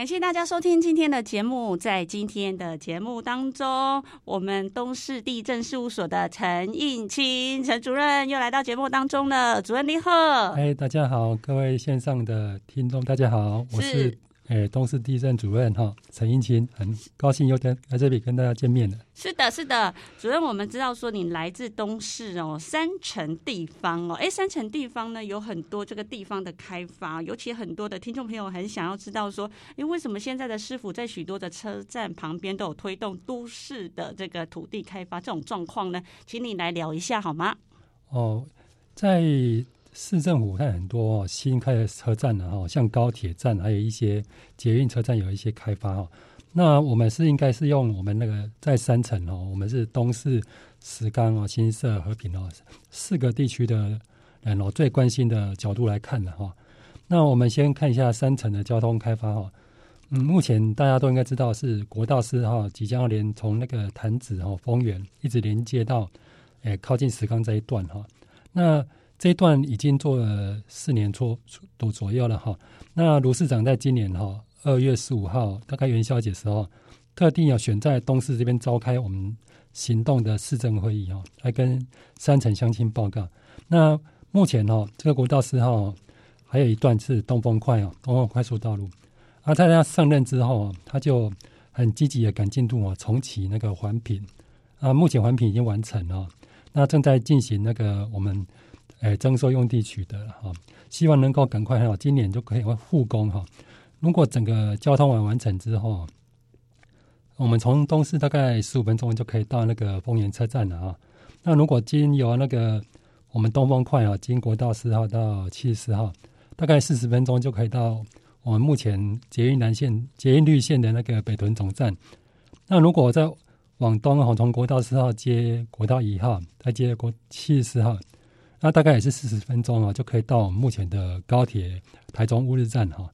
感谢大家收听今天的节目。在今天的节目当中，我们东市地震事务所的陈应清陈主任又来到节目当中了。主任你好，哎，大家好，各位线上的听众，大家好，我是。哎，东势地震主任哈，陈应钦，很高兴又在在这里跟大家见面了。是的，是的，主任，我们知道说你来自东市哦，三城地方哦，哎，三城地方呢有很多这个地方的开发，尤其很多的听众朋友很想要知道说，哎，为什么现在的师傅在许多的车站旁边都有推动都市的这个土地开发这种状况呢？请你来聊一下好吗？哦，在。市政府还很多新开的车站呢，哈，像高铁站，还有一些捷运车站有一些开发哈。那我们是应该是用我们那个在三城哦，我们是东势、石冈哦、新社、和平哦四个地区的人哦最关心的角度来看的哈。那我们先看一下三城的交通开发哈。嗯，目前大家都应该知道是国道四号即将要连从那个潭子哦丰原一直连接到诶靠近石冈这一段哈。那这一段已经做了四年多多左右了哈。那卢市长在今年哈二月十五号，大概元宵节时候，特地要选在东势这边召开我们行动的市政会议哈，来跟山城乡亲报告。那目前哈，这个国道四号还有一段是东风快哦，东丰快速道路。而在他上任之后，他就很积极的赶进度啊，重启那个环评啊，目前环评已经完成了，那正在进行那个我们。哎，征收用地取得了哈，希望能够赶快哈，今年就可以复工哈。如果整个交通网完成之后，我们从东势大概十五分钟就可以到那个丰原车站了啊。那如果经由那个我们东丰快啊，经国道四号到七十四号，大概四十分钟就可以到我们目前捷运南线、捷运绿线的那个北屯总站。那如果再往东哈，从国道四号接国道一号，再接国七十四号。那大概也是四十分钟啊，就可以到我们目前的高铁台中乌日站哈。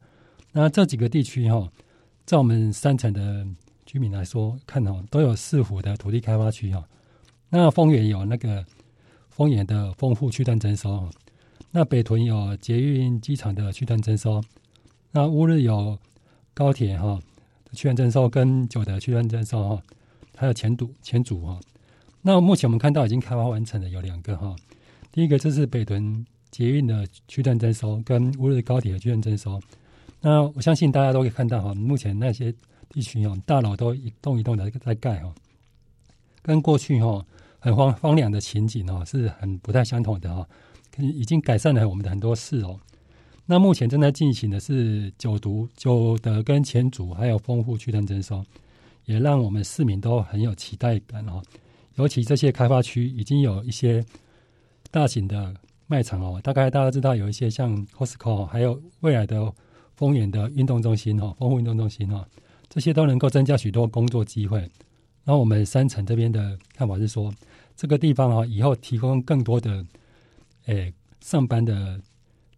那这几个地区哈，在我们山城的居民来说，看哈都有市府的土地开发区哈。那丰原有那个丰原的丰富区段征收，那北屯有捷运机场的区段征收，那乌日有高铁哈区段征收跟九的区段征收哈，还有前堵前组哈。那目前我们看到已经开发完成的有两个哈。第一个就是北屯捷运的区段征收，跟乌日高铁的区段征收。那我相信大家都可以看到哈，目前那些地区哦，大楼都一栋一栋的在盖哈，跟过去哈很荒荒凉的情景哦，是很不太相同的哈，已经改善了我们的很多事哦。那目前正在进行的是九毒、九德跟前组，还有丰富区段征收，也让我们市民都很有期待感哦。尤其这些开发区已经有一些。大型的卖场哦，大概大家知道有一些像 Costco，还有未来的丰原的运动中心哈，丰富运动中心哈，这些都能够增加许多工作机会。然后我们山城这边的看法是说，这个地方哈，以后提供更多的诶、上班的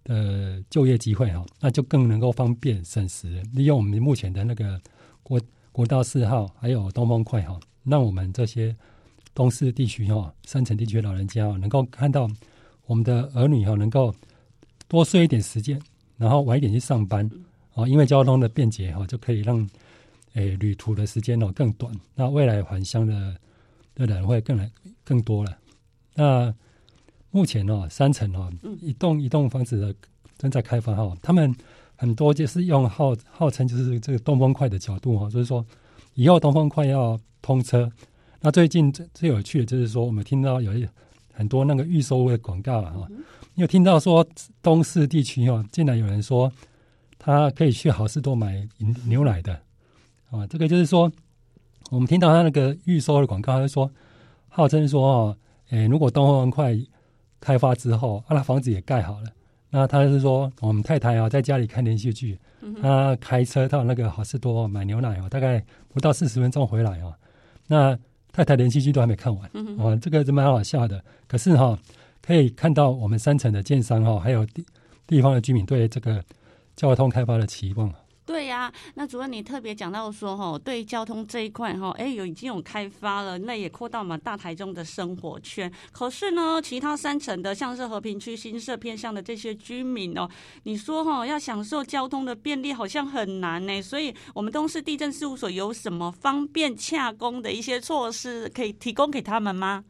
呃就业机会哈，那就更能够方便省时，利用我们目前的那个国国道四号还有东风快哈，让我们这些。东市地区哈，山城地区的老人家能够看到我们的儿女哈，能够多睡一点时间，然后晚一点去上班哦，因为交通的便捷哈，就可以让诶旅途的时间哦更短，那未来返乡的的人会更来更多了。那目前哦，山城哦，一栋一栋房子的正在开发哈，他们很多就是用号号称就是这个东风快的角度哈，就是说以后东风快要通车。那最近最最有趣的就是说，我们听到有一很多那个预售屋的广告啊，哈，有听到说东市地区哦，竟然有人说他可以去好事多买牛奶的啊，这个就是说，我们听到他那个预售的广告，他就说号称说哦，诶，如果东方快开发之后，啊，那房子也盖好了，那他是说我们太太啊在家里看连续剧，他开车到那个好事多买牛奶哦，大概不到四十分钟回来哦，那。太太连续剧都还没看完，嗯、哦，这个是蛮好笑的。可是哈、哦，可以看到我们三层的建商哈，还有地地方的居民对这个交通开发的期望。对呀、那主任你特别讲到说哈，对交通这一块哈，哎有已经有开发了，那也扩到我们大台中的生活圈。可是呢，其他三层的，像是和平区、新社偏向的这些居民哦，你说哈要享受交通的便利，好像很难呢。所以，我们东势地政事务所有什么方便洽公的一些措施可以提供给他们吗？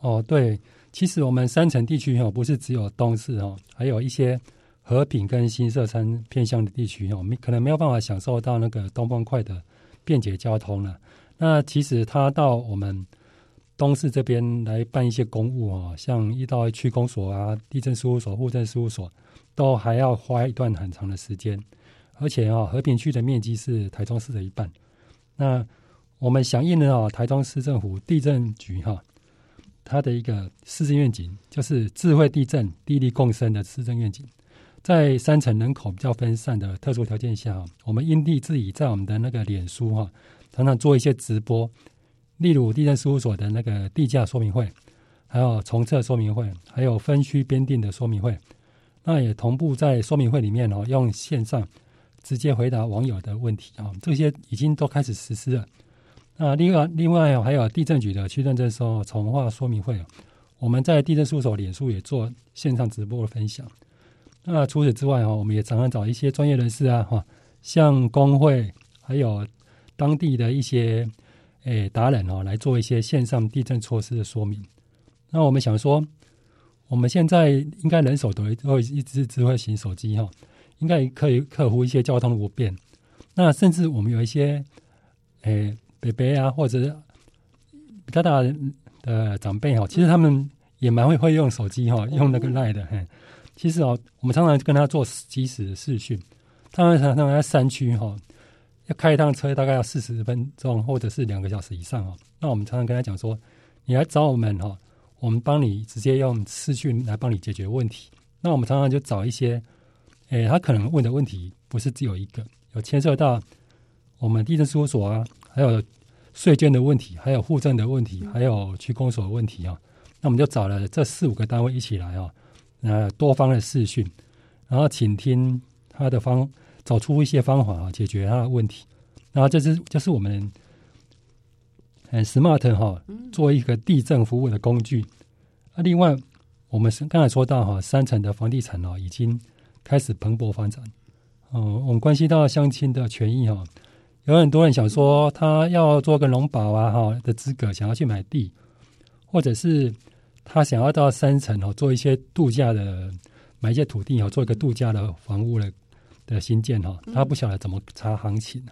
哦，对，其实我们三层地区哈，不是只有东势哦，还有一些。和平跟新社三偏向的地区哦，可能没有办法享受到那个东方快的便捷交通了。那其实他到我们东市这边来办一些公务哦，像一到区公所啊、地政事务所、户政事务所，都还要花一段很长的时间。而且啊，和平区的面积是台中市的一半。那我们响应了啊，台中市政府地震局哈，它的一个市政愿景，就是智慧地震、地利共生的市政愿景。在三层人口比较分散的特殊条件下，我们因地制宜，在我们的那个脸书哈，常常做一些直播，例如地震事务所的那个地价说明会，还有重测说明会，还有分区编定的说明会，那也同步在说明会里面哦，用线上直接回答网友的问题啊，这些已经都开始实施了。那另外另外还有地震局的区认证收重划说明会，我们在地震事务所脸书也做线上直播的分享。那除此之外哈，我们也常常找一些专业人士啊，哈，像工会，还有当地的一些诶达人哦，来做一些线上地震措施的说明。那我们想说，我们现在应该人手都有一支智慧型手机哈，应该可以克服一些交通的不便。那甚至我们有一些诶伯伯啊，或者是比较大的长辈哈，其实他们也蛮会会用手机哈，用那个 Line 的。其实哦，我们常常跟他做即时的视讯，他们常常在山区哈，要开一趟车大概要四十分钟或者是两个小时以上哦。那我们常常跟他讲说，你来找我们哈，我们帮你直接用视讯来帮你解决问题。那我们常常就找一些，诶，他可能问的问题不是只有一个，有牵涉到我们地震事务所啊，还有税捐的问题，还有户政的问题，还有区公所的问题啊。那我们就找了这四五个单位一起来哦。呃，多方的视讯，然后倾听他的方，找出一些方法啊，解决他的问题。然后这是就是我们很 smart 哈，做一个地震服务的工具。啊，另外我们是刚才说到哈，三层的房地产哦，已经开始蓬勃发展。哦，我们关系到乡亲的权益哈，有很多人想说他要做个农保啊哈的资格，想要去买地，或者是。他想要到三层哦，做一些度假的，买一些土地哦，做一个度假的房屋的的新建哈。他不晓得怎么查行情。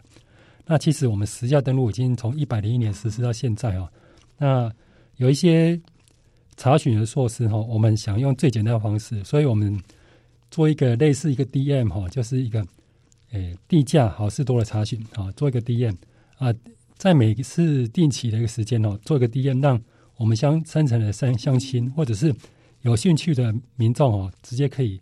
那其实我们实价登录已经从一百零一年实施到现在哦。那有一些查询的措施哈，我们想用最简单的方式，所以我们做一个类似一个 DM 哈，就是一个诶地价好事多的查询啊，做一个 DM 啊，在每一次定期的一个时间哦，做一个 DM 让。我们相三层的相相亲，或者是有兴趣的民众哦，直接可以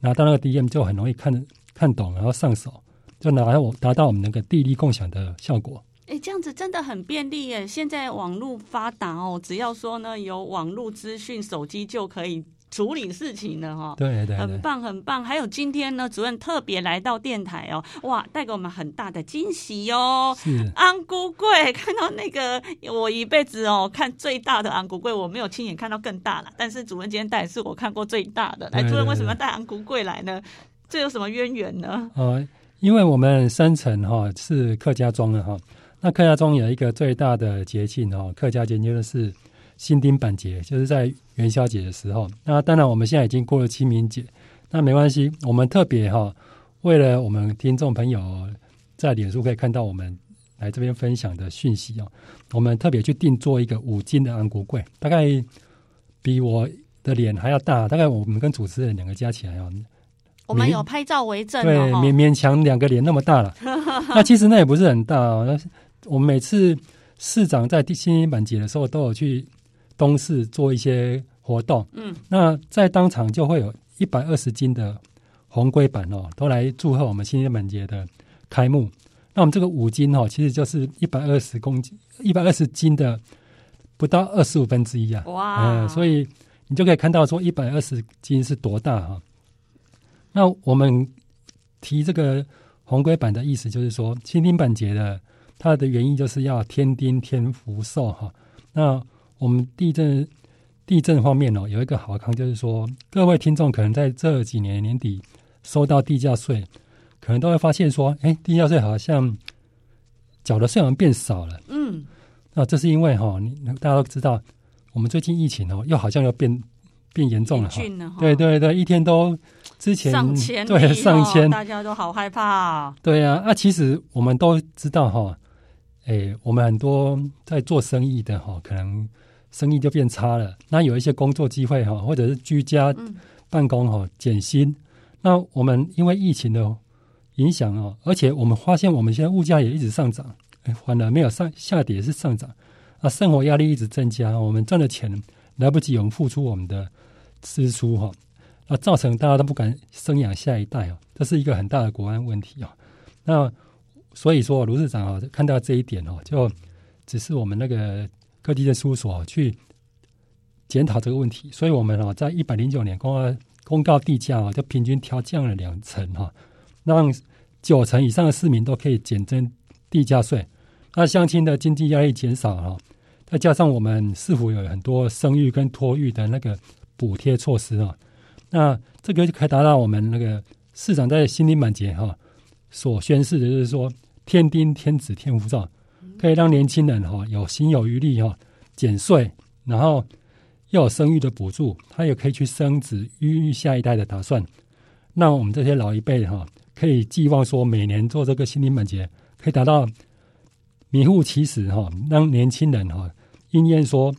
拿到那个 DM，就很容易看看懂，然后上手，就拿我达到我们那个地利共享的效果。哎，这样子真的很便利耶！现在网络发达哦，只要说呢有网络资讯，手机就可以。处理事情的哈，对对，很棒很棒。还有今天呢，主任特别来到电台哦，哇，带给我们很大的惊喜哟。是安菇贵，看到那个我一辈子哦看最大的安菇贵，我没有亲眼看到更大了。但是主任今天带是我看过最大的。来，主任为什么要带安菇贵来呢？这有什么渊源呢？呃，因为我们三层哈是客家庄的哈，那客家庄有一个最大的节庆哦，客家节就是。新丁板节就是在元宵节的时候，那当然我们现在已经过了清明节，那没关系，我们特别哈，为了我们听众朋友在脸书可以看到我们来这边分享的讯息哦，我们特别去定做一个五斤的安国柜，大概比我的脸还要大，大概我们跟主持人两个加起来哦，我们有拍照为证，对，勉勉强两个脸那么大了，那其实那也不是很大哦，那我们每次市长在新丁板节的时候都有去。东市做一些活动，嗯，那在当场就会有一百二十斤的红龟板哦，都来祝贺我们新天板节的开幕。那我们这个五斤哦，其实就是一百二十公斤，一百二十斤的不到二十五分之一啊！哇，嗯，所以你就可以看到说一百二十斤是多大哈。那我们提这个红龟板的意思，就是说新丁板节的它的原因就是要添丁添福寿哈。那我们地震地震方面哦，有一个好康，就是说各位听众可能在这几年年底收到地价税，可能都会发现说，哎，地价税好像缴的税好像变少了。嗯，那这是因为哈，你大家都知道，我们最近疫情哦，又好像又变变严重了哈。对对对，一天都之前上千，对上千，大家都好害怕。对啊，那其实我们都知道哈，哎，我们很多在做生意的哈，可能生意就变差了。那有一些工作机会哈，或者是居家办公哈，减薪。那我们因为疫情的。影响哦，而且我们发现我们现在物价也一直上涨，哎，反而没有上下跌，是上涨啊，生活压力一直增加，我们赚的钱来不及我们付出我们的支出哈，那造成大家都不敢生养下一代哦，这是一个很大的国安问题哦。那所以说卢市长啊，看到这一点哦，就只是我们那个各地的事务所去检讨这个问题，所以我们哦，在一百零九年公告公告地价啊，就平均调降了两成哈，让九成以上的市民都可以减征地价税，那乡亲的经济压力减少哈，再加上我们市府有很多生育跟托育的那个补贴措施啊，那这个就可以达到我们那个市长在新丁满节哈所宣示的，就是说天丁天子天福寿，可以让年轻人哈有心有余力哈减税，然后又有生育的补助，他也可以去生子育育下一代的打算，那我们这些老一辈哈。可以寄望说，每年做这个新丁满节，可以达到名副其实哈，让年轻人哈应验说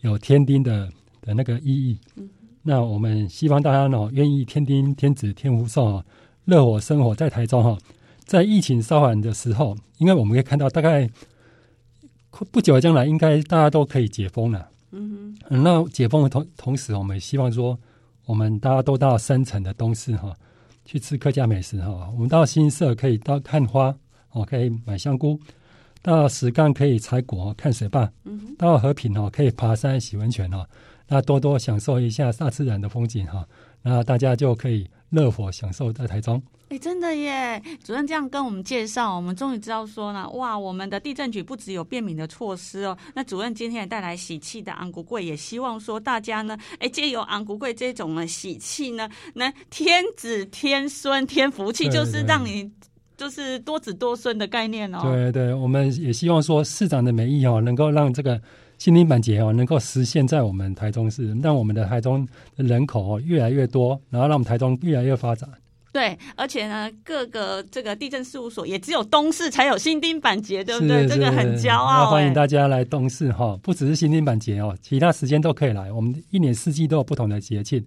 有天丁的的那个意义。那我们希望大家呢，愿意天丁天子天福寿哈，热火生活在台中哈。在疫情稍缓的时候，因为我们可以看到，大概不久的将来，应该大家都可以解封了。嗯哼，那解封的同同时，我们希望说，我们大家都到山城的东市哈。去吃客家美食哈，我们到新社可以到看花哦，可以买香菇；到石冈可以采果看水坝；到和平哦可以爬山洗温泉哦，那多多享受一下大自然的风景哈，那大家就可以热火享受在台中。哎，真的耶！主任这样跟我们介绍，我们终于知道说呢，哇，我们的地震局不只有便民的措施哦。那主任今天也带来喜气的昂古贵，也希望说大家呢，哎，借由昂古贵这种呢喜气呢，那天子天孙天福气，就是让你就是多子多孙的概念哦。对对，我们也希望说市长的美意哦，能够让这个新丁满节哦，能够实现在我们台中市，让我们的台中的人口哦越来越多，然后让我们台中越来越发展。对，而且呢，各个这个地震事务所也只有东市才有新丁板节，对不对？这个很骄傲。欢迎大家来东市哈，不只是新丁板节哦，其他时间都可以来。我们一年四季都有不同的节庆。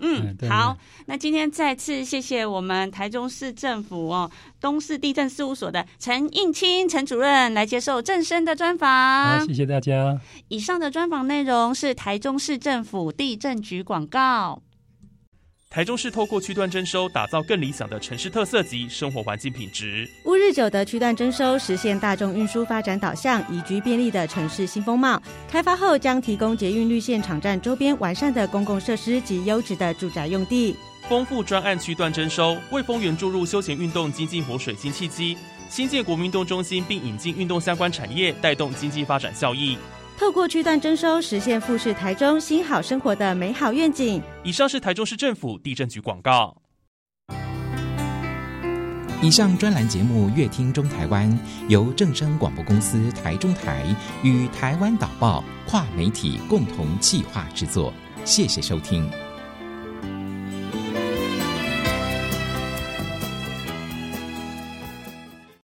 嗯，嗯好，那今天再次谢谢我们台中市政府哦东市地震事务所的陈应清陈主任来接受正声的专访。好，谢谢大家。以上的专访内容是台中市政府地震局广告。台中市透过区段征收，打造更理想的城市特色及生活环境品质。乌日九的区段征收，实现大众运输发展导向、宜居便利的城市新风貌。开发后将提供捷运绿线场站周边完善的公共设施及优质的住宅用地。丰富专案区段征收，为丰原注入休闲运动经济活水新契机。新建国民运动中心，并引进运动相关产业，带动经济发展效益。透过区段征收，实现富士台中新好生活的美好愿景。以上是台中市政府地震局广告。以上专栏节目《乐听中台湾》由正声广播公司台中台与台湾导报跨媒体共同企划制作，谢谢收听。